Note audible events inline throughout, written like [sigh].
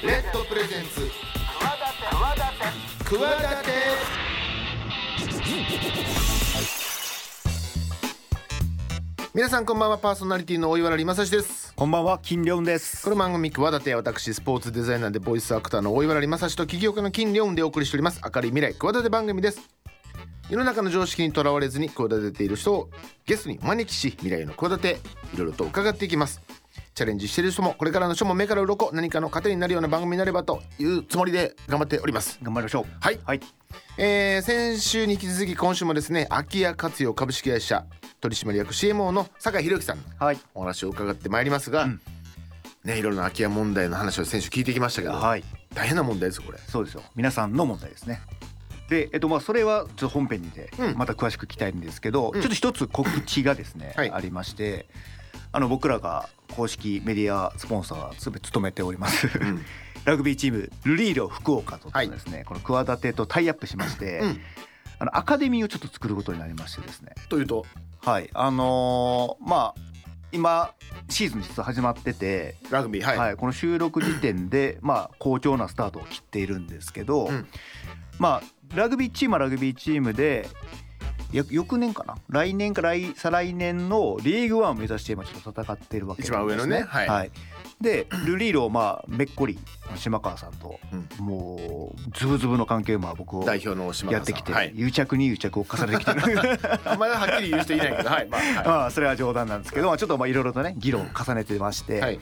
レッドプレゼンツ。企て皆さんこんばんはパーソナリティの大岩良正史です。こんばんは金良です。この番組企て私スポーツデザイナーでボイスアクターの大岩良正史と起業家の金良でお送りしております。明るい未来企て番組です。世の中の常識にとらわれずに企てている人をゲストにお招きし未来の企ていろいろと伺っていきますチャレンジしている人もこれからの人も目から鱗何かの糧になるような番組になればというつもりで頑張っております。頑張りましょう。はい。はい。えー先週に引き続き今週もですね空き家活用株式会社取締役 CMO の酒井宏樹さんはい。お話を伺ってまいりますが、うん。ねいろいろな空き家問題の話を先週聞いてきましたけど、はい。大変な問題ですよこれ。そうですよ。皆さんの問題ですね。でえっとまあそれはちょっと本編にてうん。また詳しく聞きたいんですけど、うん。ちょっと一つ告知がですね、はい。ありましてあの僕らが公式メディアスポンサーすべて務めております、ん。[laughs] ラグビーチームルリーロ福岡とですね、この企てとタイアップしまして、うん。あのアカデミーをちょっと作ることになりましてですね。というと？はい。あのーまあ今シーズン実は始まってて、ラグビーはい、はい、この収録時点で、[clears throat] まあ、好調なスタートを切っているんですけど、うん。まあ、ラグビーチームはラグビーチームでや翌年かな？来年か来再来年のリーグワンを目指して今ちょっと戦っているわけですね。一番上のね。はい。でルリーロをまあめっこり島川さんと、もうズブズブの関係をまあ僕を代表の島田さん。やってきて、はい、癒着に癒着を重ねてきてる。[laughs] あんまりはっきり言う人いないけどはい。まあはまあそれは冗談なんですけど、まあ、ちょっとまあいろいろとね議論を重ねてまして、い、はい、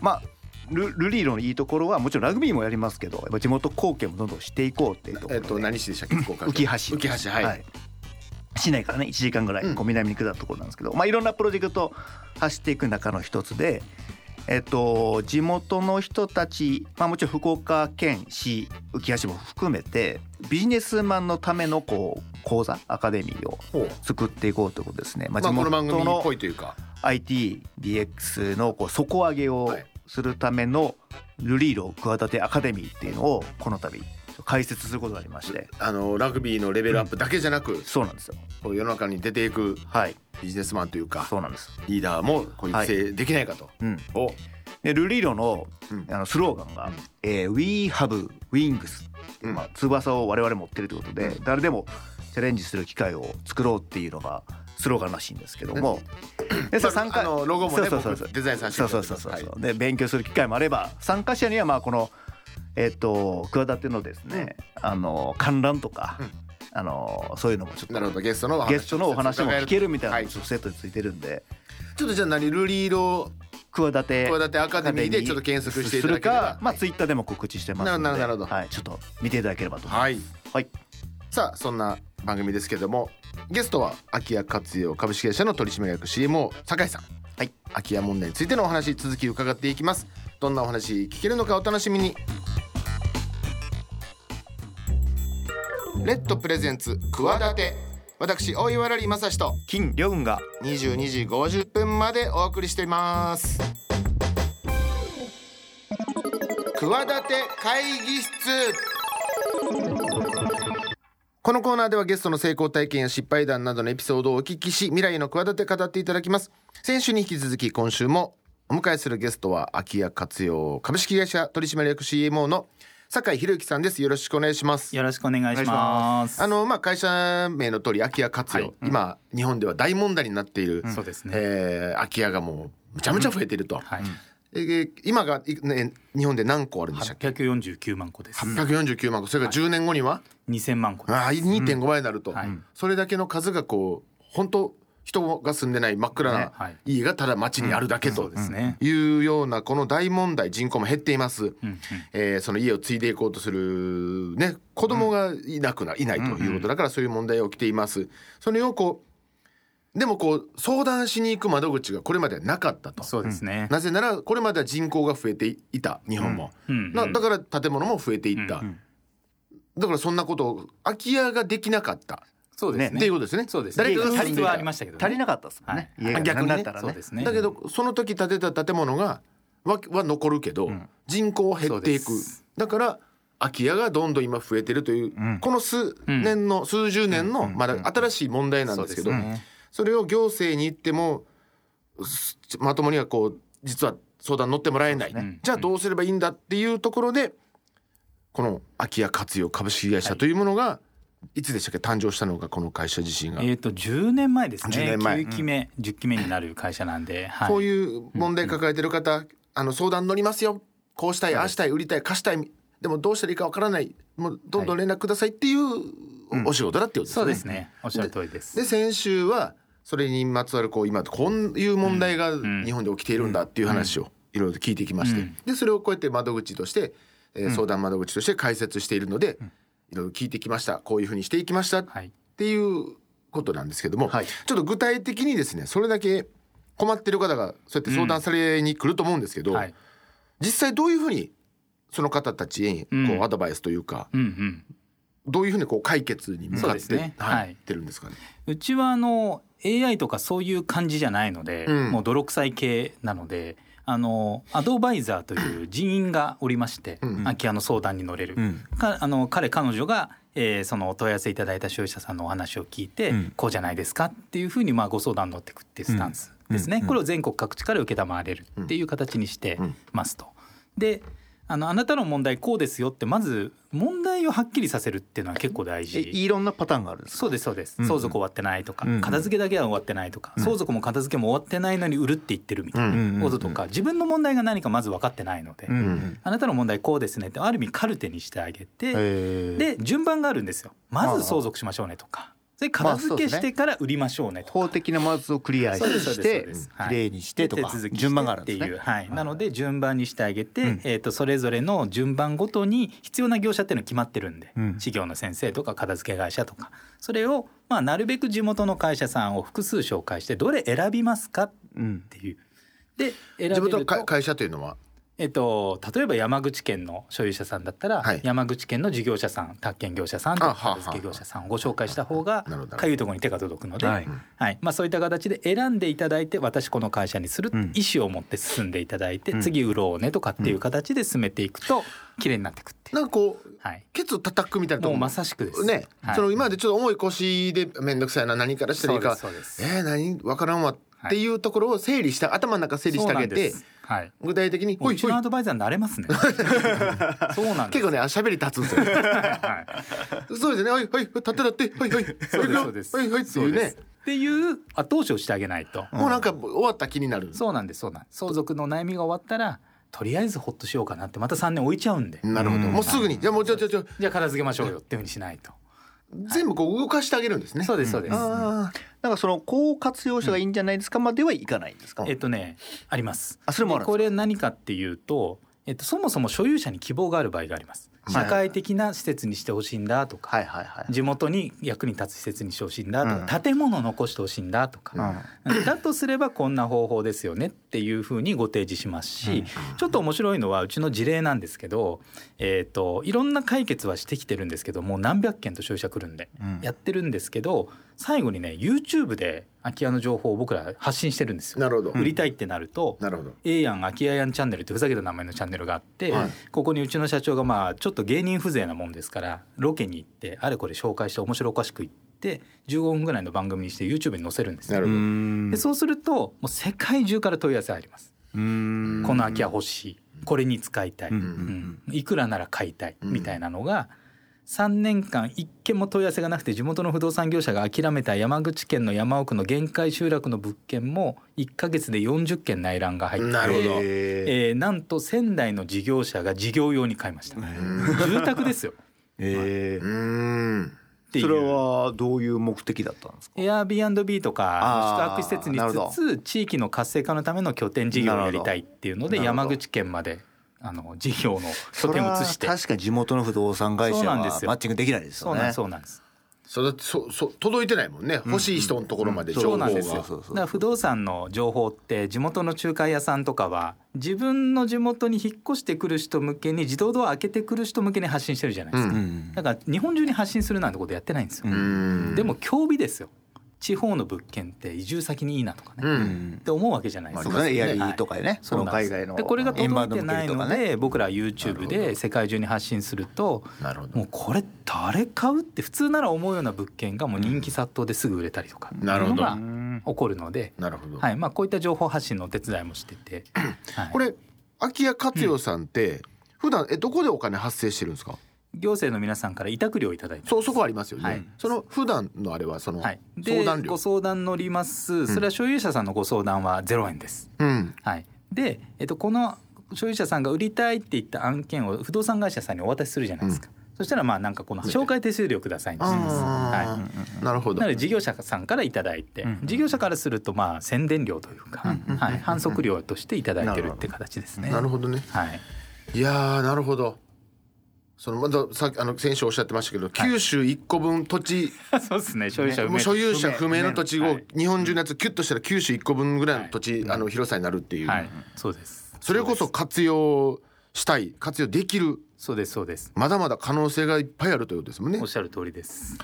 まあルルリーロのいいところはもちろんラグビーもやりますけどやっぱ地元貢献もどんどんしていこうっていうところで、えっと何市でしたっけ？浮橋。浮橋はい、市内からね1時間ぐらい。こう南に下ったところなんですけど、まあいろんなプロジェクト走っていく中の一つで。えっと、地元の人たち、まあ、もちろん福岡県市浮橋も含めてビジネスマンのためのこう講座アカデミーを作っていこうということですね。ままあ、この番組っのぽいというか。ITDX のこう底上げをはい。するためのルリーロ企てアカデミーっていうのをこの度開設することがありまして。あのラグビーのレベルアップだけじゃなく、そうなんですよ。こう世の中に出ていくはい。ビジネスマンというかそうなんです。リーダーもこう育成できないかと、うん。お。でルリーロのうん。あのスローガンが「えー We have wings」うん。まあ、翼を我々持ってるということで誰でもチャレンジする機会を作ろうっていうのがスローガンらしいんですけども。でまあ参加あのロゴもねそうそうそう僕デザインさせてそいうそうそうそう、で勉強する機会もあれば参加者にはまあこのえっ、と企てのですね、あの観覧とか、うん。あのそういうのもちょっとなるほどゲストのゲストのお話も聞けるみたいなはい。のがセットについてるんで、ちょっとじゃあ何ルリーロ企て企てアカデミーでちょっと検索していただければ。するか、まあツイッターでも告知してますので、なるほどなるほど。はい、ちょっと見ていただければと思います。はい。はい、さあそんな番組ですけどもゲストは空き家活用株式会社の取締役 CMO 酒井さん。はい。空き家問題についてのお話続き伺っていきますどんなお話聞けるのかお楽しみに。レッドプレゼンツ企て私大岩良正史と金良雲が22時50分までお送りしています。企て会議室。このコーナーではゲストの成功体験や失敗談などのエピソードをお聞きし未来の企て語っていただきます。先週に引き続き今週もお迎えするゲストは空き家活用株式会社取締役 CMO の酒井宏之さんです。よろしくお願いします。よろしくお願いします。あのまあ会社名の通り空き家活用、はい。今日本では大問題になっている、そうですね。えー空き家がもうむちゃむちゃ増えていると、はい。えー今が、いね、日本で何個あるんでしたっけ？849万個です。849万個。それから10年後には、2000万個。ああ2.5倍になると、はい。それだけの数がこう本当人が住んでない真っ暗ねなはい。家がただ街にあるだけそと。いうようなこの大問題人口も減っています、えーその家を継いでいこうとする、ね、子供がいなくな、いないということだからそういう問題が起きています。それをこうでもこう相談しに行く窓口がこれまでなかったと。そうですね。なぜならこれまでは人口が増えていた日本も、だから建物も増えていった、だからそんなことを空き家ができなかったそうですね。っていうことですね。そうです。誰誰かが足りはありましたけどね。足りなかったですもんね。はい。逆にね。なったらね。そうですね。だけどその時建てた建物がはは残るけど、人口は減っていく。だから空き家がどんどん今増えてるという、この数年の、数十年のまだ新しい問題なんですけど、それを行政に言ってもすまともにはこう実は相談乗ってもらえない、じゃあどうすればいいんだっていうところでこの空き家活用株式会社というものが、い、つでしたっけ？誕生したのがこの会社自身が、えっ、と10年前です10ね。年前。9期目、10期目になる会社なんで、はい、こういう問題抱えてる方、あの相談乗りますよ。こうしたいああしたい売りたい貸したい。でもどうしたらいいかわからない。もうどんどん連絡くださいっていうお仕事だっていうことですね。そうですね。おっしゃる通りです。で先週はそれにまつわるこう今こういう問題がん。日本で起きているんだっていう話をいろいろと聞いてきまして、うん。でそれをこうやって窓口として、えー相談窓口として解説しているので、いろいろ聞いてきましたこういうふうにしていきましたっはい。ていうことなんですけども、はいちょっと具体的にですねそれだけ困ってる方がそうやって相談されに来ると思うんですけど、はい。実際どういうふうにその方たちにこうんうアドバイスというか、うんうん。どういうふうにこう解決に向かって、ねはいはいってるんですかね？うちはあの AI とかそういう感じじゃないので、うんもう泥臭い系なので。あのアドバイザーという人員がおりまして、うん空き家の相談に乗れる、うん。かあの彼彼女が、えーそのお問い合わせいただいた消費者さんのお話を聞いて、うん。こうじゃないですかっていうふうにまあご相談乗っていくっていうスタンスですね、これを全国各地から承れるっていう形にしてうん。ますと。であのあなたの問題こうですよってまず問題をはっきりさせるっていうのは結構大え事。いろんなパターンがあるそうですそうです、うん。うん相続終わってないとか、うんうん。片付けだけは終わってないとか、うん。相続も片付けも終わってないのに売るって言ってるみたいうんなこととか、自分の問題が何かまず分かってないので、うんうん。あなたの問題こうですねってある意味カルテにしてあげて、で順番があるんですよ。まず相続しましょうねとかで片付けしてから売りましょうねとか。法的なまずをクリアしてきれい。にしてとか。手続きして順番があるんですね。ってい。う、はい、なので順番にしてあげて、うん。えー、とそれぞれの順番ごとに必要な業者っていうの決まってるんで、うん。事業の先生とか片付け会社とか。それを、まあ、なるべく地元の会社さんを複数紹介してどれ選びますかっうんていう。で選べ自分のるとか会社というのは？えっと、例えば山口県の所有者さんだったら、はい。山口県の事業者さん宅建業者さんとかあはあはあ片付け業者さんをご紹介した方がなるほどかゆいところに手が届くので、ははい。いまあ、そういった形で選んでいただいて私この会社にするうん。意思を持って進んでいただいて、うん。次売ろうねとかっていう形で進めていくと綺麗になっていくっていう。なんかこうはい。ケツ叩くみたいなとこも。うまさしくです。ね、はい。その今までちょっと重い腰で面倒くさいな何からしたらいいか。そうですそうです。えー、何？わからんわっていうところを整理した頭の中整理してあげて。そうなんですはい。具体的にもううちのアドバイザーになれますね。[laughs] そうなんです。結構ねあ喋り立つんですよ。はい。そうですね。はいはい立って立って。はいはい。そうですはいそうです。はいはいっていうね。っていう後押しをしてあげないと、もうなんか終わった気になる。そうなんですそうなんです。相続の悩みが終わったらとりあえずほっとしようかなってまた3年置いちゃうんで、なるほど。うん。もうすぐに。じゃあもうちょちょちょ。じゃあ片付けましょうよっていうふうにしないと、全部こう動かしてあげるんですね。そうですそうです、あなんかそのこう活用したがいいんじゃないですか？まではいかないんですか？えっとねあります。あそれもこれ何かっていうと、えっと、そもそも所有者に希望がある場合があります。はい社会的な施設にしてほしいんだとか、はいはいはい。地元に役に立つ施設にしてほしいんだとか、うん。建物残してほしいんだとか、だとすればこんな方法ですよねっていうふうにご提示しますし、ちょっと面白いのはうちの事例なんですけど、えー、といろんな解決はしてきてるんですけどもう何百件と消費者来るんでうん。やってるんですけど最後にね YouTube で空き家の情報を僕ら発信してるんですよ。なるほど。売りたいってなると、なるほど。A やん空き家やんチャンネルってふざけた名前のチャンネルがあって、はい。ここにうちの社長がまあちょっと芸人風情なもんですからロケに行ってあれこれ紹介して面白おかしく言って15分ぐらいの番組にして YouTube に載せるんですよ。なるほど。んでそうするともう世界中から問い合わせ入ります。うん。この空き家欲しい。これに使いたい、うん。うん。いくらなら買いたい。うん。みたいなのが3年間一件も問い合わせがなくて地元の不動産業者が諦めた山口県の山奥の限界集落の物件も1ヶ月で40件内覧が入ってなるほど。えーなんと仙台の事業者が事業用に買いました。住宅ですよ。[laughs] えうーん。っていう。それはどういう目的だったんですか？Airbnb とか宿泊施設にしつつ地域の活性化のための拠点事業をやりたいっていうので山口県まであの事業の拠それは点を移して。確かに地元の不動産会社はそうなんですよ。マッチングできないですそうなんよねですそうなんです。それそそ届いてないもんね。欲しい人のところまで情報がそうなんですよ。だから不動産の情報って地元の仲介屋さんとかは自分の地元に引っ越してくる人向けに自動ドア開けてくる人向けに発信してるじゃないですか、ううん。だから日本中に発信するなんてことやってないんですよ、でも興味ですよ地方の物件って移住先にいいなとかね、ううん。んって思うわけじゃない。ですか。まあね。エアリーとかね。その海外のでこれが届いてないのインバウンド向けとかね。で僕ら YouTube で世界中に発信するともうこれ誰買うって普通なら思うような物件がもう人気殺到ですぐ売れたりとか。なるほど。起こるので、なるほど、はい。まあ、こういった情報発信のお手伝いもしてて、[clears throat] はい。これ空き家活用さんって、普段えどこでお金発生してるんですか？行政の皆さんから委託料をいただいてそうそこありますよね、はい。その普段のあれはそのはい、相談料、でご相談乗ります。それは所有者さんのご相談は0円です。うん。はい、で、えっと、この所有者さんが売りたいって言った案件を不動産会社さんにお渡しするじゃないですか、そしたらまあなんかこの紹介手数料くださいにします、あはーなるほい、ど。なので事業者さんからいただいて、事業者からするとまあ宣伝料というか、はい、反則料としていただいてるって形ですね。なるほどね。はい、いやーなるほどそのまださっきあの先週おっしゃってましたけど、九州一個分土地 [laughs] そうですね。所有者もう所有者不不明明の土地をはい。日本中のやつキュッとしたら九州一個分ぐらいの土地、あの広さになるっていう、はい、そうです。それこそ活用したい活用できるそうですそうです。まだまだ可能性がいっぱいあるということですもんね。おっしゃる通りです。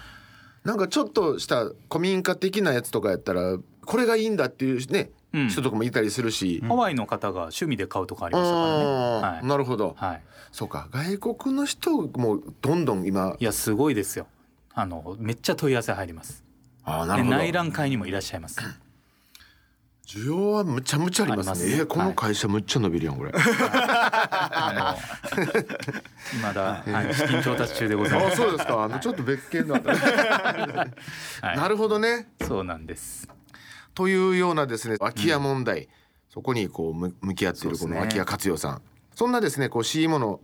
なんかちょっとした古民家的なやつとかやったらこれがいいんだっていうね、うん人とかもいたりするし、ハワイの方が趣味で買うとかありましたからね。はい。なるほど、はい。そうか外国の人もどんどん今。いやすごいですよ。あのめっちゃ問い合わせ入ります。であーなるほど。内覧会にもいらっしゃいます。需要はむちゃむちゃありますね。すね。えーこの会社むっちゃ伸びるやんこれ、あの [laughs] まだ、はい、資金調達中でございます。あそうですか。あのちょっと別件だった、[laughs] はい。なるほどね。そうなんです。というようなですね空き家問題、そこにこうむ向き合っているこの空き家活用さん。そんなですねこう CMO の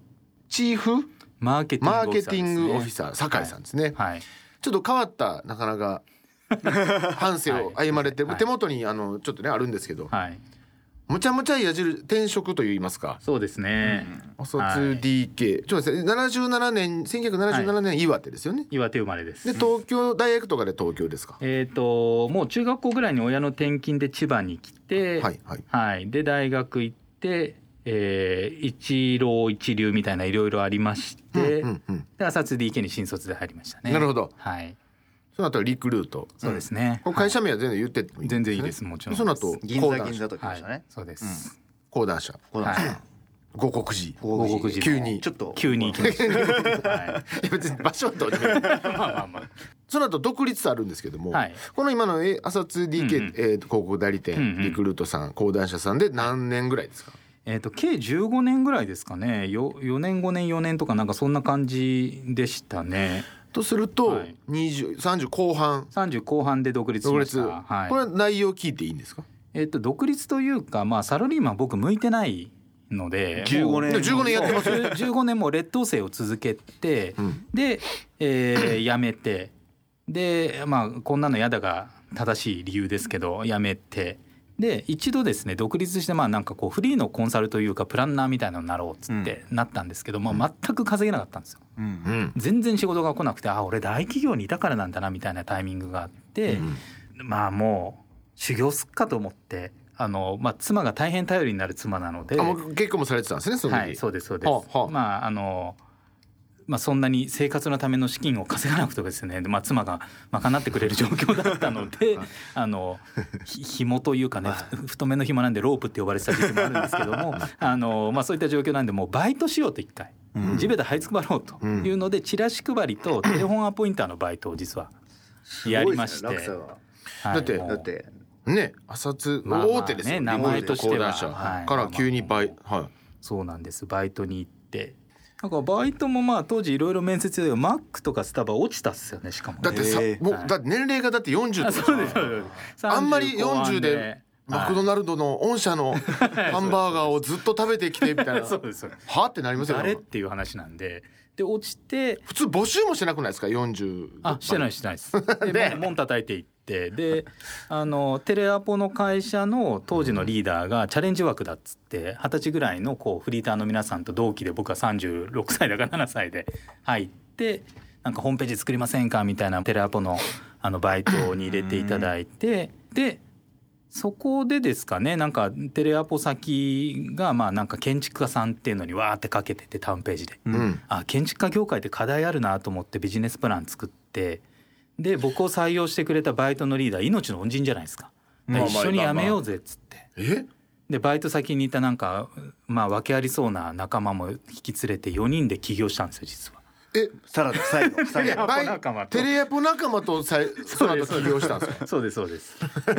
チーフマーケティングオフィササー酒井さんですね、はい。ちょっと変わったなかなか [laughs] 半生を歩まれて、はい。手元にあのちょっとねあるんですけど、はい。むちゃむちゃ矢印転職といいますか。そうですね。卒はい。DK、ちょっと待って77年1977年岩手ですよね、岩手生まれです。で東京大学とかで東京ですか？えっ、ともう中学校ぐらいに親の転勤で千葉に来て、はいはい。はい、で大学行って、えー一浪一流みたいないろいろありまして、うんうんうん。で朝津 DK に新卒で入りましたね。なるほど。はい、その後はリクルート。そうですね。会社名は全然言ってもいい。ん全然いいでです。ねもちろん。その後銀座銀座ときまはいしたね、。そうです。講談社このはい。五国寺。五国寺。急に。ちょっと。急に行きました。は [laughs] いいや別に場所はどうでもいい。まあまあまあ。その後独立あるんですけども、はい。この今のえ朝津 DK、え広告代理店、リクルートさん講談社さんで何年ぐらいですか？えっ、と計15年ぐらいですかね。よ4年5年4年とかなんかそんな感じでしたね。とすると、はい。20 30後半。30後半で独立し独立、ました。はい。これは内容聞いていいんですか？えっと独立というかまあサラリーマン僕向いてないので。15もう年15年やってますよそう15年も劣等生を続けて、うん。で、えー辞めて。でまあこんなの嫌だが正しい理由ですけど辞めてで一度ですね独立してまあなんかこうフリーのコンサルというかプランナーみたいなのになろうっつってなったんですけども、全く稼げなかったんですよ。うん。うん。全然仕事が来なくてあ俺大企業にいたからなんだなみたいなタイミングがあって、まあもう修行すっかと思ってあの、まあ、妻が大変頼りになる妻なのであもう結婚もされてたんですねその時、はいそうですそうです、はあはあ。まああのまあ、そんなに生活のための資金を稼がなくてですね、まあ、妻が賄ってくれる状況だったので [laughs] あのひ紐というかねふ太めの紐なんでロープって呼ばれてた時期もあるんですけどもあの、まあ、そういった状況なんでもうバイトしようと一回、地べた這いつくばろうというので、チラシ配りとテレフォンアポインターのバイトを実はやりまして。すごいですね落差が。はいだってだってね朝津まあまあね大手ですよ、名前としては。はい。から急に倍、はい。そうなんです。バイトに行ってなんかバイトもまあ当時いろいろ面接でマックとかスタバ落ちたっすよねしかもね。だってさ、えー。もう、はい。だって年齢がだって40とか。あそうですそうです。あんまり30後半40でマクドはナルドの御社のハンバーガーをずっと食べてきてみたいいな [laughs] はってなりますよ誰っねていう話なんで。で落ちて。普通募集もしてなくないですか？40あしてないしてないです。[laughs] で門門叩いていってであのテレアポの会社の当時のリーダーがチャレンジ枠だっつって二十歳ぐらいのこうフリーターの皆さんと同期で僕は36歳だか7歳で入ってなんかホームページ作りませんかみたいなテレアポのあのバイトに入れていただいてでそこでですかねなんかテレアポ先がまあなんか建築家さんっていうのにわーってかけててタウンページで。うんあ建築家業界って課題あるなと思ってビジネスプラン作ってで僕を採用してくれたバイトのリーダー命の恩人じゃないですか。一緒に辞めようぜっつって。え？でバイト先にいたなんかまあ訳ありそうな仲間も引き連れて4人で起業したんですよ実は。え？さらに最後 [laughs] 最後テレアポ仲間とさいその後起業したんですか？そうですそうです。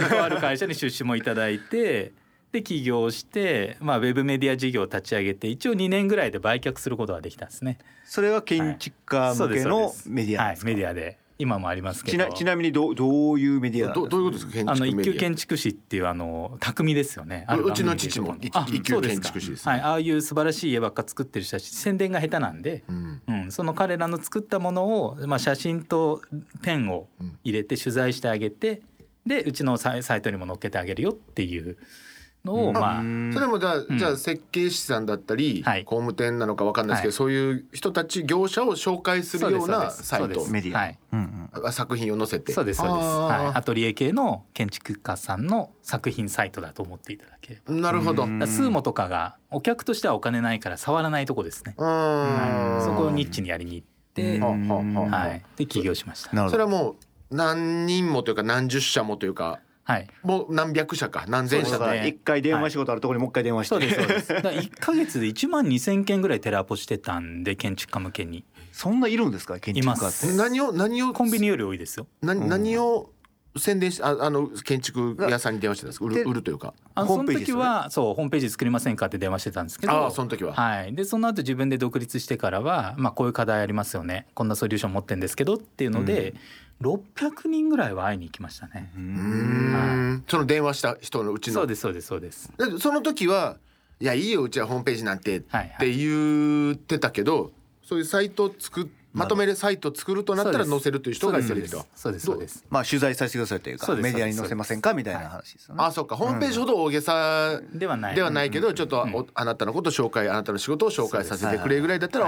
とある会社に出資もいただいて。で起業して、まあ、ウェブメディア事業を立ち上げて一応2年ぐらいで売却することができたんですね。それは建築家向けのメディアはいですか？メディアで今もありますけど。ちなちなみにどうどういうメディアなんですか？どどういうことですか？建あの一級建築士っていうあの匠ですよね。うある番組うちの父も一級建築士ですはい、ああいう素晴らしい家ばっか作ってる人たち宣伝が下手なんで、うん。うん、その彼らの作ったものを、まあ、写真とペンを入れて取材してあげてでうちのサイサイトにも載っけてあげるよっていうのを、うん。まあうん。それもじゃあ,、ん。じゃあ設計士さんだったり、はい。工務店なのかわかんないですけど、はい。そういう人たち業者を紹介するようなサイト。メディア、はい。うんうん。あ作品を載せて。そうですそうです、はい、アトリエ系の建築家さんの作品サイトだと思っていただけ。れば。なるほど、スーモとかがお客としてはお金ないから触らないとこですね。はい、そこをニッチにやりに行って、はい、で起業しました。なるほど。それはもう何人もというか何十社もというかはい。もう何百社か何千社か一回電話仕事あるところにもう一回電話して、そうですそうです。[laughs] だから1ヶ月で1万2,000件ぐらいテレアポしてたんで建築家向けに。そんないるんですか建築家って？何を何をコンビニより多いですよ。な何を宣伝しああの建築屋さんに電話してたんですか？売でる売るというか。あのその時はそうホームページ作りませんかって電話してたんですけど。ああその時は。はい、でその後自分で独立してからは、まあ、こういう課題ありますよね。こんなソリューション持ってるんですけどっていうので、600人ぐらいは会いに行きましたね。その電話した人のうちの。そうですそうですそうです。その時はいやいいようちはホームページなんてって言ってたけど、そういうサイトを作っまとめるサイトを作るとなったら載せるという人が出てきたそうですそうです。まあ取材させてくださいというかメディアに載せませんか？みたいな話ですよね。あそうか。ホームページほど大げさではない。ではないけどちょっとおあなたのこと紹介あなたの仕事を紹介させてくれぐらいだったら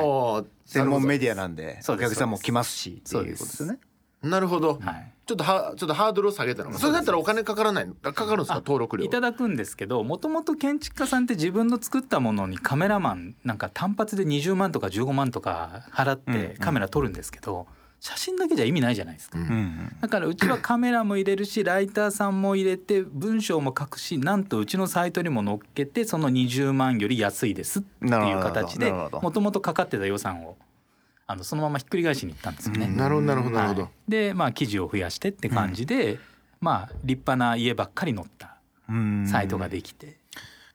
専門メデディアなんでお客さんも来ますしっていうことですよね。ィなるほど、はい。ちょっとはちょっとハードルを下げたのかそれだったらお金かからない。のかかるんですか？登録料。いただくんですけどもともと建築家さんって自分の作ったものにカメラマンなんか単発で20万とか15万とか払ってカメラ撮るんですけど、写真だけじゃ意味ないじゃないですか。うんうん。うんだからうちはカメラも入れるしライターさんも入れて文章も書くしなんとうちのサイトにも載っけてその20万より安いですっていう形でもともとかかってた予算をあのそのままひっくり返しに行ったんですよね。なるほどなるほどなるほど、はいでまあ記事を増やしてって感じで、まあ立派な家ばっかり載ったうん。サイトができて、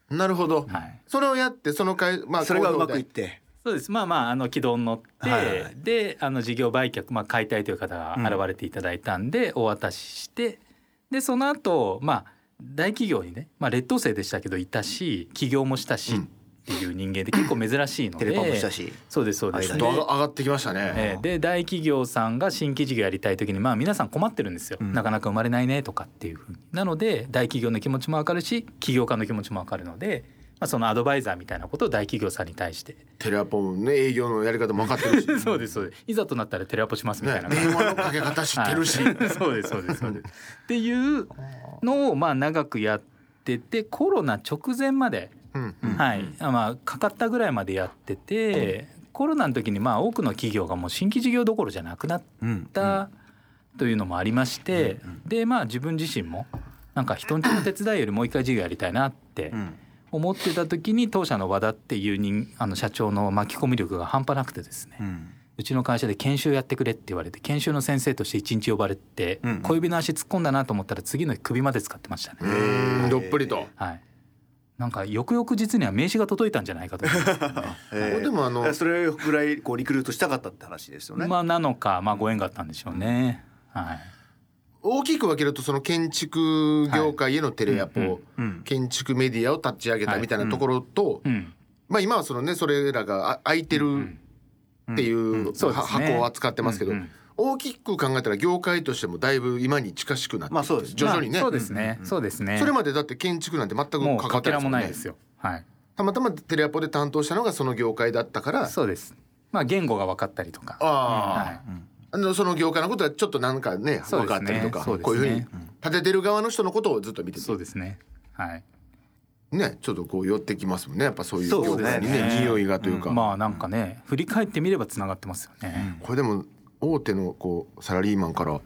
なるほど、はい、それをやってその会まあそれがうまくいって。そうです。まあまああの軌道に乗って、はいはいであの事業売却、まあ、解体という方が現れていただいたんで、お渡ししてでその後まあ大企業にね、まあ、劣等生でしたけどいたし起業もしたし、うんっていう人間で結構珍しいので。テレパもしたし。そうですそうです。ちょっと上が上がってきましたね、えーで大企業さんが新規事業やりたい時にまあ皆さん困ってるんですよ、うん。なかなか生まれないねとかっていうふうに。なので大企業の気持ちも分かるし起業家の気持ちも分かるので、まあ、そのアドバイザーみたいなことを大企業さんに対して。テレアポンね営業のやり方も分かってるし。[laughs] そうですそうです。いざとなったらテレアポしますみたいな、ね電話のかけ方知ってるし、はい。そうですそうですそうです。っていうのをまあ長くやっててコロナ直前まで、うんはい。まあかかったぐらいまでやってて、コロナの時にまあ多くの企業がもう新規事業どころじゃなくなっうん。たというのもありまして、でまあ自分自身もなんか人んちの手伝いよりもう一回事業やりたいなってうん。思ってた時に当社の和田っていう人あの社長の巻き込み力が半端なくてですね、うん。うちの会社で研修やってくれって言われて研修の先生として一日呼ばれて、うん。小指の足突っ込んだなと思ったら次の日首まで使ってましたうね。どっぷりと。はい。なんか翌々日には名刺が届いたんじゃないかと思いますけどねえ。ーでもあのそれぐらいこうリクルートしたかったって話ですよね。まあなのかまあご縁があったんでしょうね。はい。大きく分けるとその建築業界へのテレアポ、はいうんうん。建築メディアを立ち上げたみたいなところと、うん。まあ今はそのねそれらがあ空いてるっていう,、箱を扱ってますけど、うんうん大きく考えたら業界としてもだいぶ今に近しくなってまあそうですね徐々にね、まあそうですね。そうですね。それまでだって建築なんて全くもう関わってないですもんねないですよ。はい。たまたまテレアポで担当したのがその業界だったからそうです。まあ言語が分かったりとか。あはい。あ、あのその業界のことはちょっとなんかね分かったりとかねこういうふうに立ててる側の人のことをずっと見ててそうですね。はい。ねちょっとこう寄ってきますもんねやっぱそういう業ですね界にね匂いがというか、まあなんかね振り返ってみればつながってますよね。これでも大手のこうサラリーマンから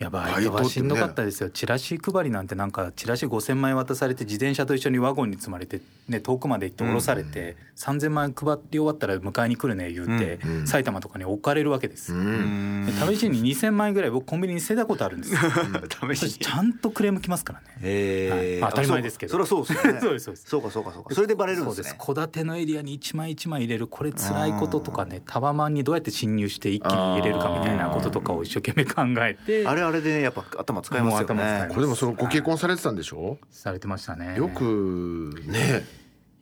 いやバイトはしんどかったですよ、チラシ配りなんてなんかチラシ5,000枚渡されて自転車と一緒にワゴンに積まれて、ね、遠くまで行って降ろされて、3,000枚配り終わったら迎えに来るね言うて、うん埼玉とかに置かれるわけです。うよ。ん。で試しに2,000枚ぐらい僕コンビニに捨てたことあるんですよ。[laughs] 試しに。それちゃんとクレーム来ますからね。えはい。当たり前ですけど。そりゃそうですよね。[laughs] そうですそうかそうかそうか。それでバレるんそうでねです。す戸建てのエリアに一枚一枚入れるこれ辛いこととかねタワマンにどうやって侵入して一気に入れるかみたいなこととかを一生懸命考えて。あれあれでねやっぱ頭使いますよね。ますこれでもそのご結婚されてたんでしょ？されてましたね。よくね。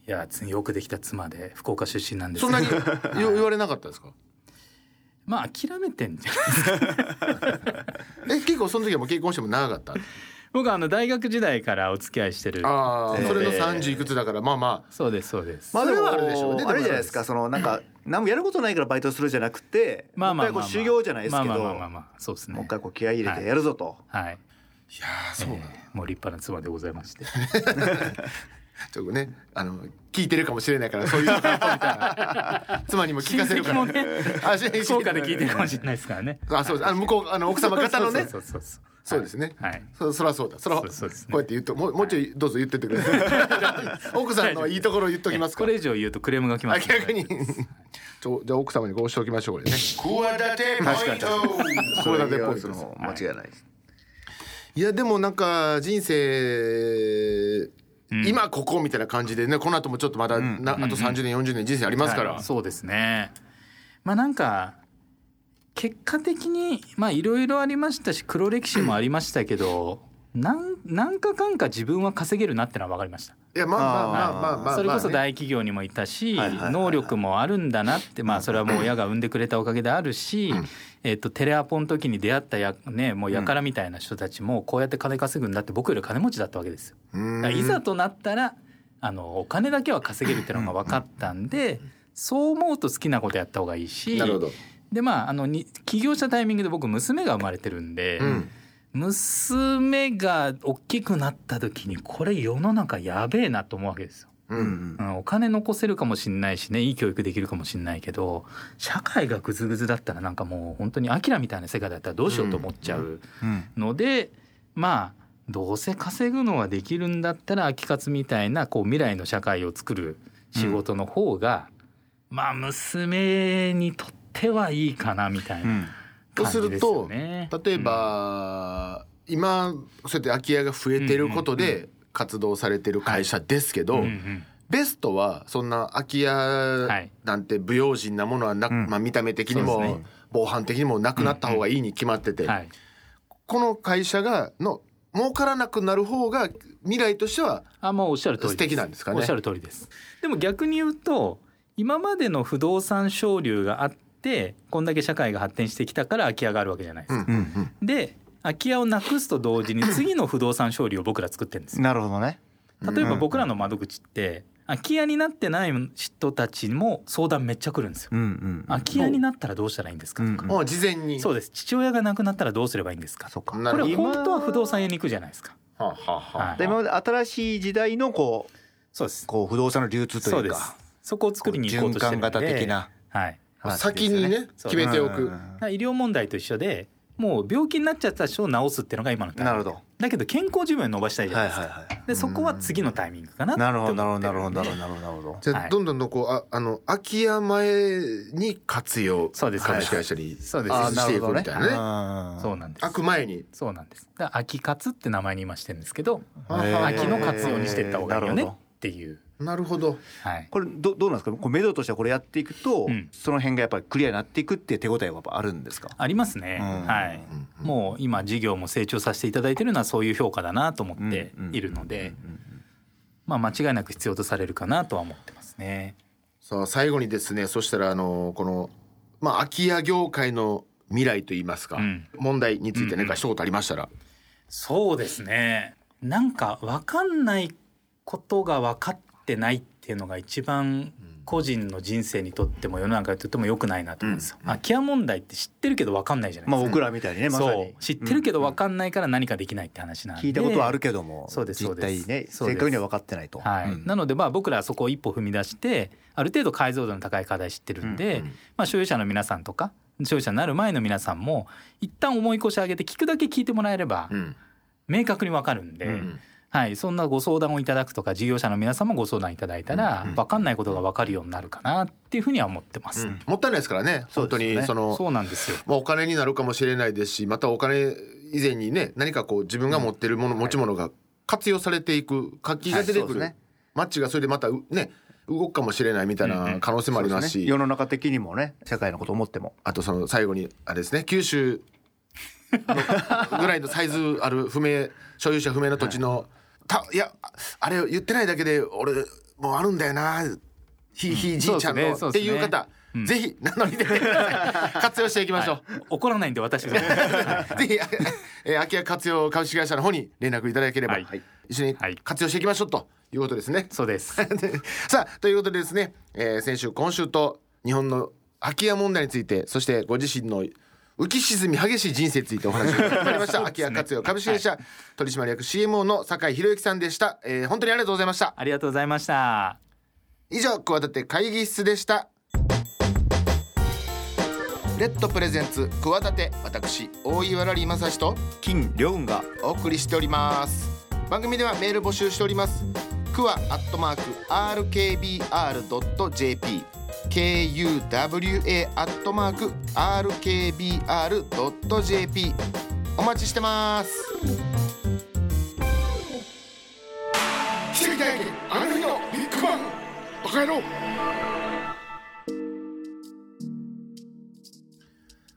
いやつよくできた妻で福岡出身なんです。そんなに [laughs] 言言われなかったですか？まあ諦めてんじゃない [laughs] え結構その時はもう結婚しても長かった？僕はあの大学時代からお付き合いしてる。えーああそれの30いくつだからまあまそうですそうです、まあでもあるでしょ。うねでもあれじゃないですかそのなんか何もやることないからバイトするじゃなくてまあまあまあ、まあ、もう一回こう修行じゃないですけどまあまあまあまあ。まあそうですね。もう一回こう気合い入れてやるぞと。はい。あいやーそうえーもう立派な妻でございまして。[laughs] ちょっとねあの聞いてるかもしれないからそういうみたいな。[laughs] 妻にも聞かせるから。親戚もねあ親戚 [laughs] 福岡で聞いてるかもしれないですからね。あそうです。あの向こうあの奥様方のね。そうそうそうそうですね。はい。そそらそうだ。そらそうそうですね。こうやって言っともうもうちょいどうぞ言ってってください。[laughs] 奥さんのいいところ言っときますこれ以上言うとクレームが来まあす逆に。ちょじゃあ奥様にこうしておきましょうこれね。企てポイントです。その間違いないです。い。やでもなんか人生、ん。今ここみたいな感じでねこの後もちょっとまだな、あと30年40年人生ありますから、はい。そうですね。まあなんか結果的にまあいろいろありましたし黒歴史もありましたけど、なんなんかかんか自分は稼げるなってのは分かりました。いやまあまあまあまあまあ、まあ、それこそね。大企業にもいたし能力もあるんだなってまあそれはもう親が産んでくれたおかげであるし、えっとテレアポの時に出会ったやねもうやからみたいな人たちもこうやって金稼ぐんだって僕より金持ちだったわけですよ。いざとなったらあのお金だけは稼げるっていうのが分かったんでそう思うと好きなことやった方がいいしなるほど、でまああのに起業したタイミングで僕娘が生まれてるんで、うん、娘が大きくなった時にこれ世の中やべえなと思うわけですよ。ううん。んうん、お金残せるかもしんないしねいい教育できるかもしんないけど社会がグズグズだったらなんかもう本当にアキラみたいな世界だったらどうしようと思っちゃううん。ので、まあどうせ稼ぐのはできるんだったら秋活みたいなこう未来の社会を作る仕事の方が、まあ娘にとってはいいかなみたいな感じですよね。例えば、今そうやって空き家が増えてることで活動されてる会社ですけど、うんうんベストはそんな空き家い。なんて不用心なものはな、ん。まあ、見た目的にも、防犯的にもなくなった方がいいに決まってて、はい、この会社がの儲からなくなる方が未来としてはあもうおっしゃる通り素敵なんですかね。おっしゃる通りです。でも逆に言うと今までの不動産昇流があってこんだけ社会が発展してきたから空き家があるわけじゃないですか、うん。うんで空き家をなくすと同時に [laughs] 次の不動産昇流を僕ら作ってるんですよ。なるほどね。例えば僕らの窓口って空き家になってない人たちも相談めっちゃ来るんですよ。うんうん空き家になったらどうしたらいいんですかとか、うんもう事前に。そうです。父親が亡くなったらどうすればいいんですかそっか。これ本当は不動産屋に行くじゃないですか。はあはあはい。で今まで新しい時代のこうそうです。こう不動産の流通とそうです。いうかそこを作りに行こうとしてるんで。循環型的な。はい先にね。決めておく。医療問題と一緒でもう病気になっちゃった人を治すっていうのが今のなるほど。だけど健康寿命を伸ばしたいじゃなはいいですか、はいはい。でそこは次のタイミングかななるほ思どなるほどなるほどなるほどなるほど。じゃあ、はい。どんどんどんこうああの空き家前に活用そうです株式会社にそうです。あーしていくみたいなね。なそうなんです。開く前に。そうなんです。だから秋活って名前に今してるんですけどへー。秋の活用にしていった方がいいよねっていうなるほど。はい。これどどうなんですか？こう目処としてはこれやっていくと、うん。その辺がやっぱりクリアになっていくっていう手応えはやっぱあるんですか？ありますね、うん。はい、もう今事業も成長させていただいてるのはそういう評価だなと思っているので、まあ間違いなく必要とされるかなとは思ってますね。さあ最後にですねそしたらあのこのまあ空き家業界の未来といいますか、うん。問題について何か一言ありましたら、そうですね。なんか分かんないことが分かってないっていうのが一番個人の人生にとっても世の中にとっても良くないなと思うんですよ。空き家問題って知ってるけど分かんないじゃないですか。まあ僕らみたいにねまさそにう。知ってるけど分かんないから何かできないって話なんで。聞いたことはあるけどもそうですそう実です。正確には分かってないと。はい。うん。なのでまあ僕らはそこを一歩踏み出してある程度解像度の高い課題知ってるんで、まあ、所有者の皆さんとか消費者になる前の皆さんも一旦重い腰上げて聞くだけ聞いてもらえればうん。明確にわかるんで、うんはい、そんなご相談をいただくとか事業者の皆さんもご相談いただいたらうん分かんないことが分かるようになるかなっていうふうには思ってます。うん。もったいないですからね。本当にそのそうなんですよ。まあ、お金になるかもしれないですしまたお金以前にね何かこう自分が持ってるもの、持ち物が活用されていく活気が出てくる、はい。ねマッチがそれでまたうね動くかもしれないみたいな可能性もありますし、そうですね。世の中的にもね社会のことを思っても。あとその最後にあれですね九州の [laughs] ぐらいのサイズある不明所有者不明の土地の、たいやあれ言ってないだけで俺もうあるんだよなひいひいじいちゃんの、っていう方、うん。ぜひ名乗りで [laughs] 活用していきましょう。怒らないんで私が [laughs] ぜひ、えー、空き家活用株式会社の方に連絡いただければ、はい。一緒にはい。活用していきましょうということですね。そうです。さあということでですね、えー先週今週と日本の空き家問題についてそしてご自身の浮き沈み激しい人生についてお話を伺いました、空き家活用株式会社、取締役 CMO の酒井宏之さんでした、えー本当にありがとうございました。ありがとうございました。以上企て会議室でした。レッドプレゼンツ企て私大岩良理正史と金良雲がお送りしております。番組ではメール募集しております。クワアットマーク RKBR.jp KUWA アットマーク RKBR.jp お待ちしてます。奇跡体験あの日のビッグバン。バカ野郎。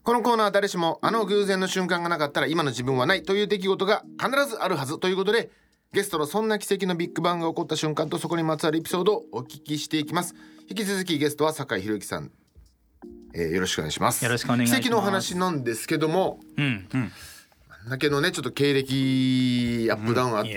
このコーナーは誰しもあの偶然の瞬間がなかったら今の自分はないという出来事が必ずあるはずということでゲストのそんな奇跡のビッグバンが起こった瞬間とそこにまつわるエピソードをお聞きしていきます。引き続きゲストは酒井宏之さん、えーよろしくお願いします。よろしくお願いします。奇跡のお話なんですけどもうん。だけどねちょっと経歴アップダウンあってい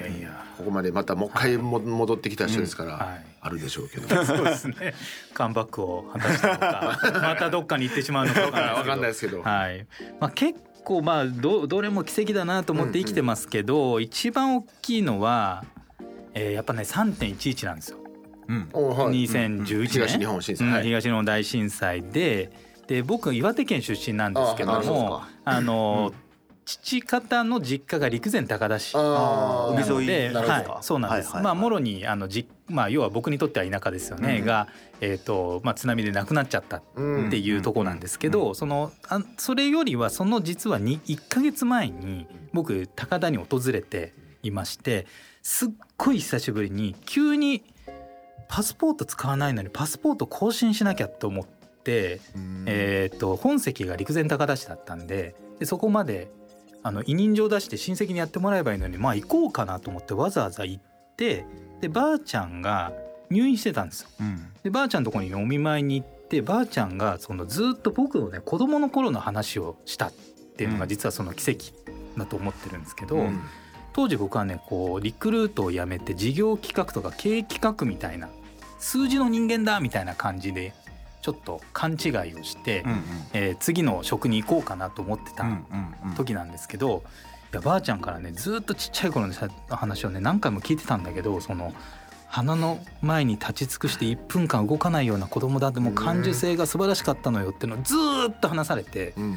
やいやここまでまたもう一回も戻ってきた人ですから、うんはい。あるでしょうけど。[laughs] そうですね。カムバックを果たしたのか、[laughs] またどっかに行ってしまうのかわわかんないですけど。はい。まあ結構まあどどれも奇跡だなと思って生きてますけど、一番大きいのは、えーやっぱね3.11なんですよ。うん。おはい。2011年、東日本震災、うんはい東日本大震災でで僕岩手県出身なんですけどもか。あの、父方の実家が陸前高田市なので、い、そうなんです。はいはいはい。まあもろにあのじまあ要は僕にとっては田舎ですよね、うん。がえっ、とまあ津波で亡くなっちゃったうんっていうところなんですけど、そのあそれよりはその実はに1ヶ月前に僕高田に訪れていましてすっごい久しぶりに急にパスポート使わないのにパスポート更新しなきゃと思って、えー、と本籍が陸前高田市だったんででそこまであの委任状出して親戚にやってもらえばいいのにまあ行こうかなと思ってわざわざ行ってでばあちゃんが入院してたんですよ。うん。でばあちゃんのところにお見舞いに行ってばあちゃんがそのずっと僕のね子供の頃の話をしたっていうのが実はその奇跡だと思ってるんですけど、うん。当時僕はねこうリクルートをやめて事業企画とか経営企画みたいな数字の人間だみたいな感じでちょっと勘違いをして、うんえー次の職に行こうかなと思ってたうんうんうん。時なんですけど、いやばあちゃんからねずっとちっちゃい頃のさ話をね何回も聞いてたんだけどその花の前に立ち尽くして1分間動かないような子供だってもう感受性が素晴らしかったのよってのをずーっと話されてうん。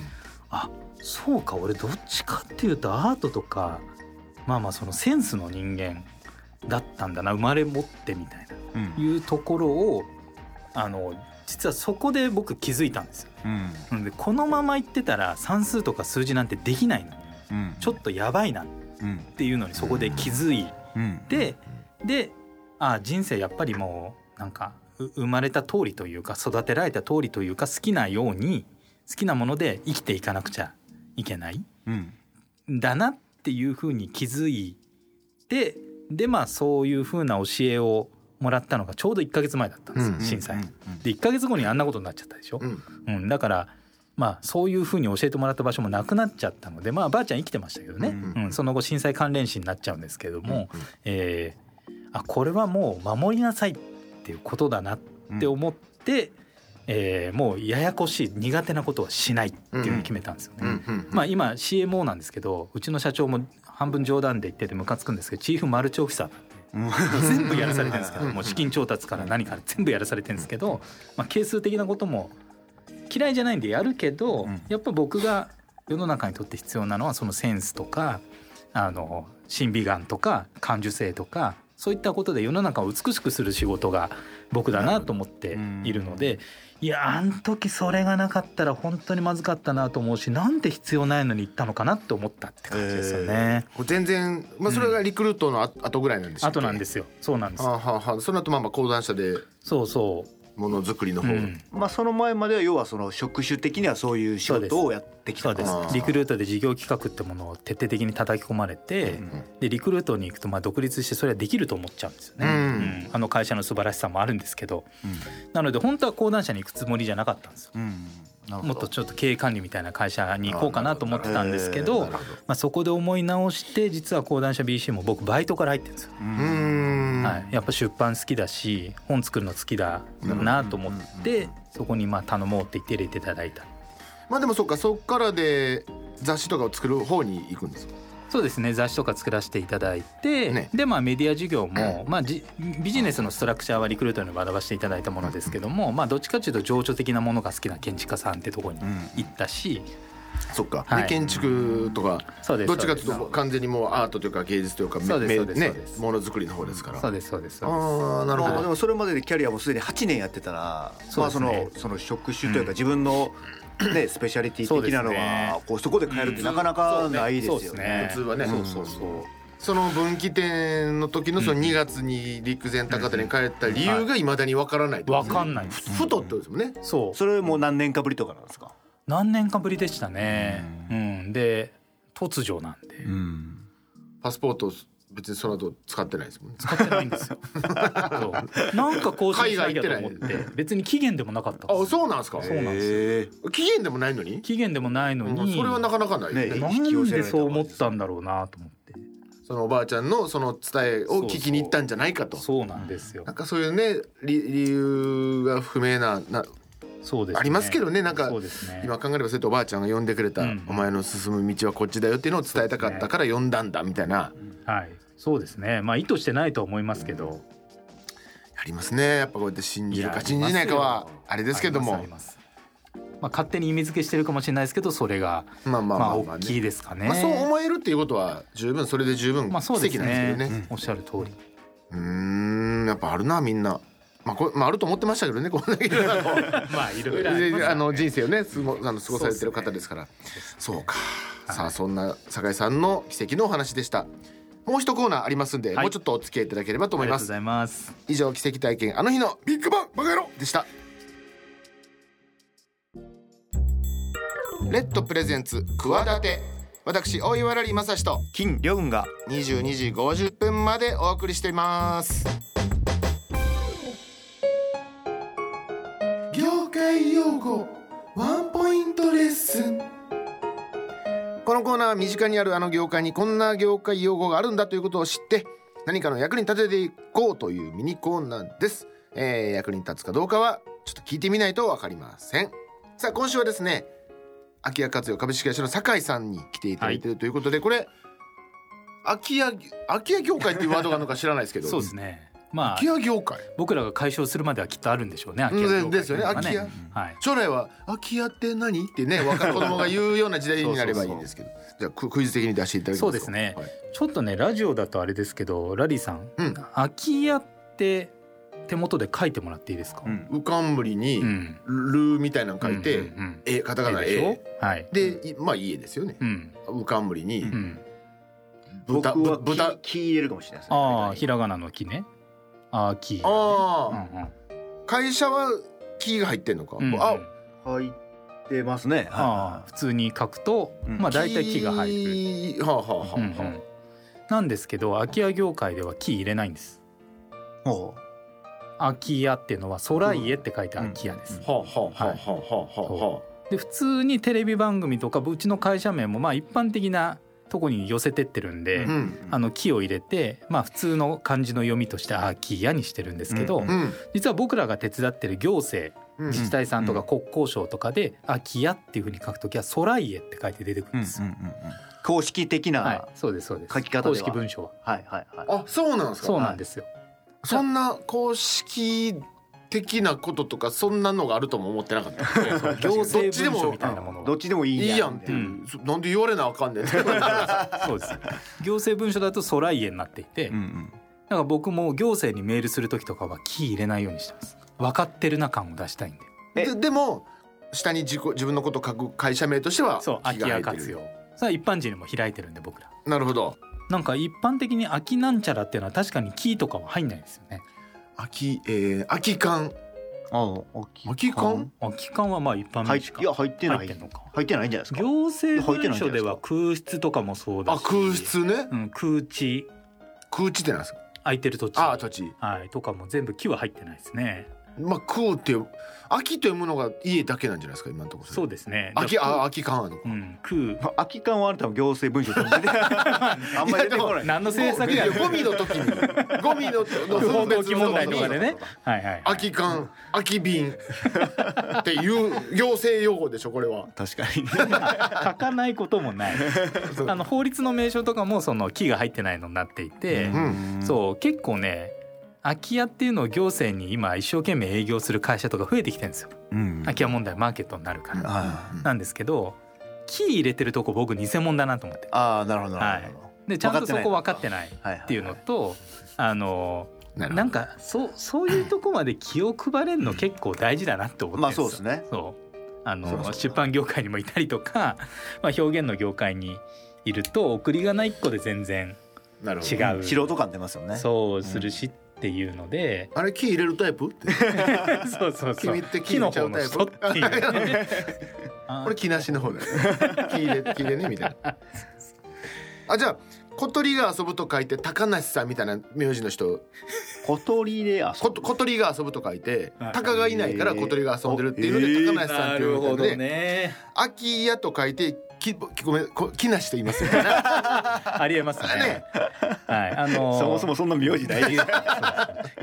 あそうか俺どっちかっていうとアートとかまあまあそのセンスの人間だったんだな生まれ持ってみたいうん。ないうところをあの実はそこで僕気づいたんですよ。うん。なのでこのまま行ってたら算数とか数字なんてできないの。うん。ちょっとやばいなっうんていうのにそこで気づいうん。てであ人生やっぱりもうなんかう生まれた通りというか育てられた通りというか好きなように好きなもので生きていかなくちゃいけない。うんん。だなっていうふうに気づいてでまあそういうふうな教えをもらったのがちょうど1ヶ月前だったんですよ、うん。震災。うん。で1ヶ月後にあんなことになっちゃったでしょ？うん。うん、だからまあそういうふうに教えてもらった場所もなくなっちゃったのでまあばあちゃん生きてましたけどね、ううん。その後震災関連死になっちゃうんですけども、うん。えーあこれはもう守りなさいっていうことだなって思って、えーもうややこしい苦手なことはしないっていうふうに決めたんですよね。うん。うん。まあ今 CMO なんですけどうちの社長も半分冗談で言っててムカつくんですけどチーフマルチオフィサーなん [laughs] 全部やらされてるんですけどもう資金調達から何から全部やらされてるんですけど、まあ、係数的なことも嫌いじゃないんでやるけど、うん。やっぱ僕が世の中にとって必要なのはそのセンスとかあの審美眼とか感受性とかそういったことで世の中を美しくする仕事が僕だなと思っているのでいやあん時それがなかったら本当にまずかったなと思うしなんで必要ないのに行ったのかなって思ったって感じですよね。これ全然まあそれがリクルートのあ後ぐらいなんでしょあとなんですよ。そうなんですはあはあはあその後まあまあ講談社で。そうそうものづくりの方、うん。まあその前までは要はその職種的にはそういう仕事をやってきたそうです。リクルートで事業企画ってものを徹底的に叩き込まれて、うん。でリクルートに行くとまあ独立してそれはできると思っちゃうんですよね、うん。うんあの会社の素晴らしさもあるんですけど。なので本当は講談社に行くつもりじゃなかったんですよ。もっとちょっと経営管理みたいな会社に行こうかなと思ってたんですけどまあ、そこで思い直して実は講談社 BC も僕バイトから入ってるんですよ、ううーんはい、やっぱ出版好きだし本作るの好きだなと思ってそこにまあ頼もうって言って入れていただいた。まあでもそっかそっからで雑誌とかを作る方に行くんですか？そうですね。雑誌とか作らせていただいて、ね。でまあメディア事業も、まあ、じビジネスのストラクチャーはリクルートに学ばせていただいたものですけども、まあ、どっちかというと情緒的なものが好きな建築家さんってところに行ったし、そっか、はい。で建築とかそうですどっちかというと完全にもうアートというか芸術というかめそうですそうです。ねものづくりの方ですから。そうですそうですそうです。ああなるほど、まあでもそれまででキャリアもすでに8年やってたらまあそのその職種というか自分のねスペシャリティ的なのそうですね。はこうそこで変えるってなかなかないですよね。ね。普通はね、そうそうそう。その分岐点の時のその2月に陸前高田に帰った理由がい。まだにわからないってこと分かんないです。ふとってことですもんね。そう。それもう何年かぶりとかなんですか？何年かぶりでしたね。ううん。で突如なんで。うん。パスポート別にその後使ってないですもんね。使ってないんですよ。[laughs] そう。なんか更新しなきゃと思って。別に期限でもなかったあそうなんですか？そうなんですす。期限でもないのに？期限でもないのうんにそれはなかなかない。ねなんでそう思ったんだろうなと思って。そのおばあちゃんのその伝えを聞きに行ったんじゃないかと。そうなんですよなんかそういうね理理由が不明ななそうですね。ありますけどね。なんかね。今考えればそうやっておばあちゃんが呼んでくれた、うん。お前の進む道はこっちだよっていうのを伝えたかったから呼んだんだみたいな。はい。そうですね。まあ意図してないとは思いますけど。ありますね。やっぱこうやって信じるか信じないかはあれですけども。ありますあ勝手に意味付けしてるかもしれないですけどそれがまあまあまあまあまあ、大きいねですかね。まあ、そう思えるっていうことは十分それで十分まあそうです素敵なんですけどね。ねおっしゃる通り。うーん。やっぱあるなみんなまあこれ、まあ、あると思ってましたけどねこんだけ。いろいろまあいろいろあの人生をねすごあの過ごされてる方ですから。そうか、さあそんな酒井さんの奇跡のお話でした。もう一コーナーありますんで、はいもうちょっとお付き合いいただければと思います。以上奇跡体験あの日のビッグバンバカ野郎でした。レッドプレゼンツ企て。私大岩良理正史と金良雲が。22時50分までお送りしています業界用語ワンポイントレッスン。このコーナーは身近にあるあの業界にこんな業界用語があるんだということを知って何かの役に立てていこうというミニコーナーです、えー役に立つかどうかはちょっと聞いてみないと分かりません。さあ今週はですね空き家活用株式会社の酒井さんに来ていただいているということで、これ空き家空き家業界っていうワードがあるのか知らないですけど。[laughs] そうですねまあ空き家業界？僕らが解消するまではきっとあるんでしょうね空き家業界うんですよね空き家。はい。将来は空き家って何？ってね若い子供が言うような時代になればいいんですけど。じゃあククイズ的に出していただきますか？そうですね。はい。ちょっとねラジオだとあれですけどラリーさん、うん。空き家って手元で書いてもらっていいですか、うん。うかんむりにうん「る」みたいなの書いてうんうんうん「え」カタカナでしょ？で「はい。え」でいまあ家ですよね。うん。うかんむりにうん。豚僕は木木入れるかもしれないですね。ああひらがなの木ねあー木ああうんうん。会社は木が入ってんのか？うんうん。あ入ってますね。ああ普通に書くと、うん。まあ大体木が入る、るはあはあはあはあ。うんうん。なんですけど空き家業界では木入れないんです。ほ空き家っていうのは空家って書いて空き家です、はあはあはあはあはあ。はで普通にテレビ番組とかうちの会社名もまあ一般的なとこに寄せてってるんで、あうんあの木を入れて、まあ、普通の漢字の読みとして空き家にしてるんですけど、うんうん実は僕らが手伝ってる行政うん自治体さんとかうん国交省とかで空き家っていうふうに書くときは空家って書いて出てくるんですよ。公式的な。はい、そうですそうです。書き方では公式文書は。はいはいはい。あそうなんですかそうなんですよ。そんな公式的なこととかそんなのがあるとも思ってなかった。ん [laughs] で行 [laughs] どっ政ちでも文書みたいなものどっちでもいいいいやんっていう、うん。そなんで言われなあかんねんそうです。行政文書だと空家になっていて、うんうん。だから僕も行政にメールする時とかはキー入れないようにしてます。分かってるな感を出したいんで。え？ででも下に自己自分のこと書く会社名としてはそう空き気が入ってる。家活用。それは一般人にも開いてるんで僕ら。なるほど。なんか一般的に空きなんちゃらっていうのは確かにキーとかは入んないですよね空きえー、空き缶。あ空き空き缶？空き缶はまあ一般名しか入っいや入ってない。入ってんのか。入ってないんじゃないですか。行政文書では空室とかもそうだし。あ空室ね。うん、空地。空地ってなんですか？空いてる土地。あ土地。はい、とかも全部木は入ってないですね。まあ空って空きというものが家だけなんじゃないですか今のところそうですね。空きだからあ空。き缶あるのかうん空。空き缶はあなたも行政文書と出て [laughs] あんまり出てこない何の政策やゴミの時に。ゴミのの不法投棄問題とかでねはいはい空き缶空き瓶っていう行政用語でしょこれは確かに書かないこともないあの法律の名称とかもその木が入ってないのになっていて、うんそう結構ね空き家っていうのを行政に今一生懸命営業する会社とか増えてきてるんですよ。うん。空き家問題マーケットになるから、はなんですけど木入れてるとこ僕偽物だなと思って。ああなるほどなるほど。でちゃんとそこ分かってないはいっていうのとあのなんかそうそういうとこまで気を配れるの結構大事だなって思ってまあそうですね。そう。あの出版業界にもいたりとか、[laughs] まあ、表現の業界にいると送り仮名一個で全然違う。素人感出ますよね。そうするしっていうので、あれ木入れるタイプ？っ [laughs] てそうそうそう。君って木入れちゃうタイプ？っていう。ね [laughs] あこれ木なしの方だよ [laughs] 木入れ木入れねみたいな。あじゃあ小鳥が遊ぶと書いて高梨さんみたいな名字の人。小鳥で遊こ小鳥が遊ぶと書いてはい。鷹がいないから小鳥が遊んでるっていうのでえー高梨さんっていうのでね。空き家と書いてききごめんこ木梨と言いますみたいなありえますね。ね。はい。あのーそもそもそんな名字大事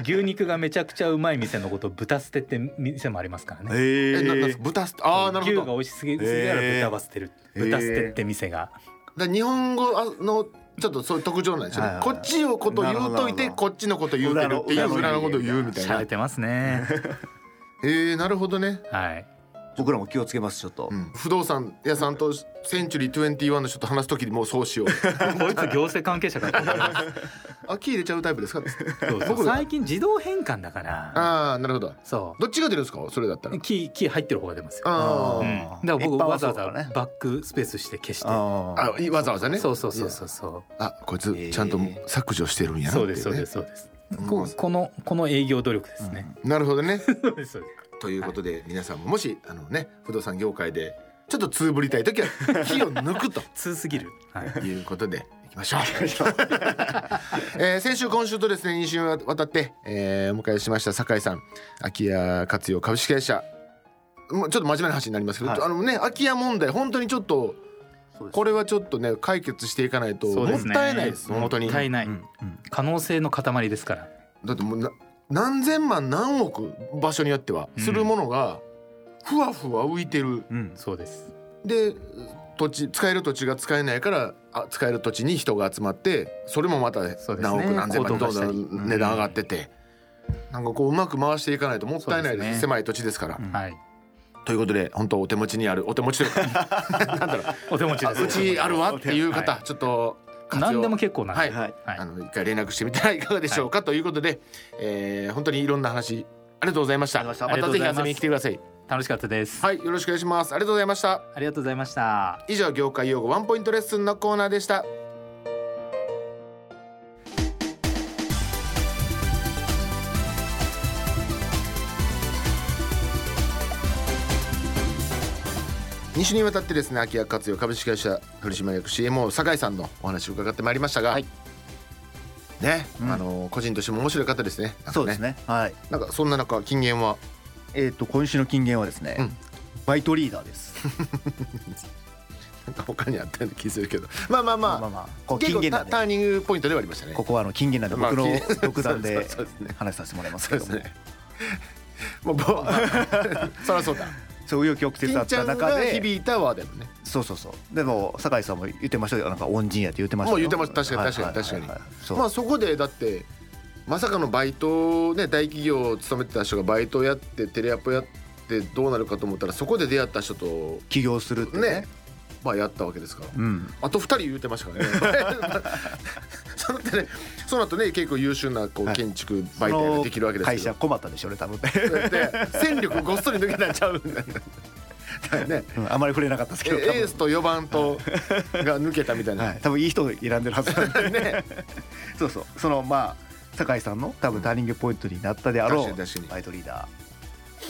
牛肉がめちゃくちゃうまい店のことを豚捨てって店もありますからね。えななんえすか？豚すああなるほど。牛が美味しすぎすぎたら豚は捨てる、へー。豚捨てって店が、だ日本語のちょっとそういう特徴なんですよね、はいはいはい。こっちをこと言うといてこっちのこと言うてるっていう裏のこと言うみたいな。洒落てますね。えー、なるほどね、はい僕らも気をつけますちょっと。うん、不動産屋さんとセンチュリー21の人と話す時にもうそうしよう。こいつ行政関係者かと思いますあ木入れちゃうタイプですか？ってそうそう。僕が最近自動変換だから。ああなるほど。そどっちが出るんですか？それだったら。うキーキー入ってる方が出ますよ、あー。うん、だから僕わざわざバックスペースして消して。あわざわざね。そうそうそうそうそあこいつちゃんと削除してるんうやなそうですそうですそうです、うん。ここのこの営業努力ですね、なるほどね。[laughs] そうですそうですということで皆さんももしあのね不動産業界でちょっとつぶりたい時は火を抜くと。[laughs] 通すぎる、はい、いうことでいきましょう。[laughs] えー先週今週とですね2週にわたって、えーお迎えしました酒井さん。空き家活用株式会社。ちょっと真面目な話になりますけど、はい。あのね空き家問題本当にちょっとこれはちょっとね解決していかないともったいないです。本当に。もったいない、うんうん。可能性の塊ですから。だってもうな何千万何億場所によってはうん。するものがふわふわ浮いてる、うんそうです。で土地使える土地が使えないからあ使える土地に人が集まってそれもまたそうですね。何億何千万どんどん値段上がってて、なんかこううまく回していかないともったいないです。ね。狭い土地ですから。うん。はい。ということで本当お手持ちにあるお手持ちというか [laughs] なんだろう。[laughs] お手持ちですあうちあるわっていう方、はちょっと何でも結構なんで、はい。はい。はい。あの一回連絡してみてはいかがでしょうか、ということで、えー本当にいろんな話ありがとうございました。ありがとうございましたまたぜひ遊びに来てください。楽しかったです、はいよろしくお願いします。ありがとうございました。ありがとうございました。以上業界用語ワンポイントレッスンのコーナーでした2週にわたってですね空き家活用株式会社取締役 CMO 酒井さんのお話を伺ってまいりましたが、はい。ね、うん。あの個人としても面白い方ですね。なんかそうですね。はい。なんかそんな中金言は？えっと今週の金言はですねうん。バイトリーダーです。[laughs] なんか他にあったような気するけど。まあまあまあ、まあまあこう結構金言タターニングポイントではありましたね。ここはあの金言なんでまあ僕の金 [laughs] 独断でそうですね話させてもらいますけども。そうですね。もうぼ、まあ、そりゃそうだ。そういう曲折あった中で。響いたわでもね。そうそうそう。でも酒井さんも言ってましたよ。なんか恩人やって言ってましたよ。もう言ってました確かに確かに。確かにまあそこでだってまさかのバイトね大企業を勤めてた人がバイトをやってテレアポやってどうなるかと思ったらそこで出会った人と起業するってね。ねまあやったわけですから。うん。あと2人言うてましたからね。[laughs] そのってねその後ね結構優秀なこうはい建築媒体ができるわけですけど。会社困ったでしょうね多分。ね、そうやって戦力ごっそり抜けたんちゃう。んだよね。うんあまり触れなかったですけどエースと4番とが抜けたみたいな、はい、多分いい人選んでるはずなんで。[laughs] ね。そうそう。そのまあ酒井さんの多分ターニングポイントになったであろうバイトリーダー。や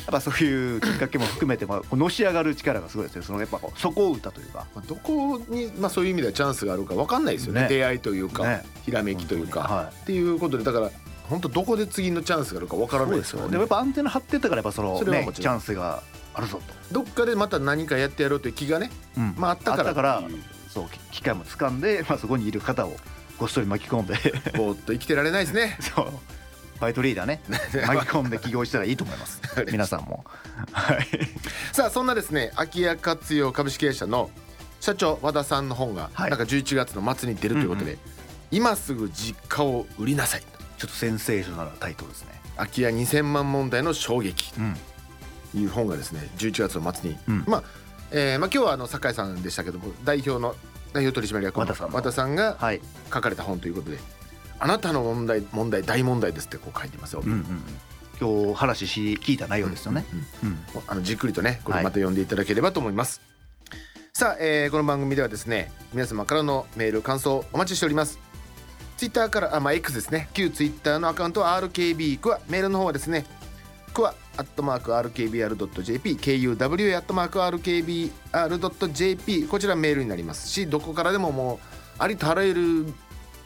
っぱそういうきっかけも含めて、まあ、こうのし上がる力がすごいですね。そのやっぱ底を打ったというか。まあどこに、まあ、そういう意味ではチャンスがあるか分かんないですよね。ね。出会いというか、ね。ひらめきというか、はっていうことでだから本当どこで次のチャンスがあるか分からないですすよね。でもやっぱアンテナ張ってたからやっぱそのねチャンスがあるぞどっかでまた何かやってやろうという気がね、と、うん。まあ、あったから。そうき機会も掴んで、まあ、そこにいる方をごっそり巻き込んで。[laughs] ぼーっと生きてられないですね。そうバイトリーダー [laughs] ね。巻き込んで起業したらいいと思います。[laughs] 皆さんも。はい。さあそんなですね空き家活用株式会社の社長和田さんの本が、はい。なんか11月の末に出るということで、うん今すぐ実家を売りなさい。ちょっとセンセーショナルなタイトルですね。空き家2000万問題の衝撃。うん。という本がですね11月の末に、うん。まあ、えーまあ今日はあの酒井さんでしたけども代表の代表取締役の和田さんの。和田さんがはい。書かれた本ということで「あなたの問題問題大問題です」ってこう書いてますよ、うんうんうん。今日話し聞いた内容ですよね。うんうんあのじっくりとねこれはいまた読んでいただければと思います、さあ、えーこの番組ではですね皆様からのメール感想お待ちしております。ツイッターからあまあ X ですね。旧ツイッターのアカウントは RKB クワメールの方はですねクワアットマーク RKBR.jp KUW アットマーク RKBR.jp こちらメールになりますしどこからでももうありとあらゆる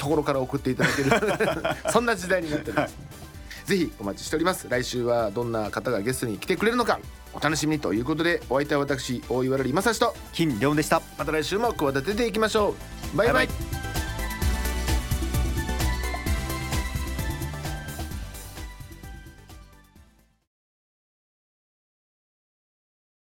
ところから送っていただける。[laughs] そんな時代になっております、ぜひお待ちしております。来週はどんな方がゲストに来てくれるのかお楽しみにということでお相手は私大岩良理正史と金良でした。また来週も企てていきましょう。バイバイ。バイバイ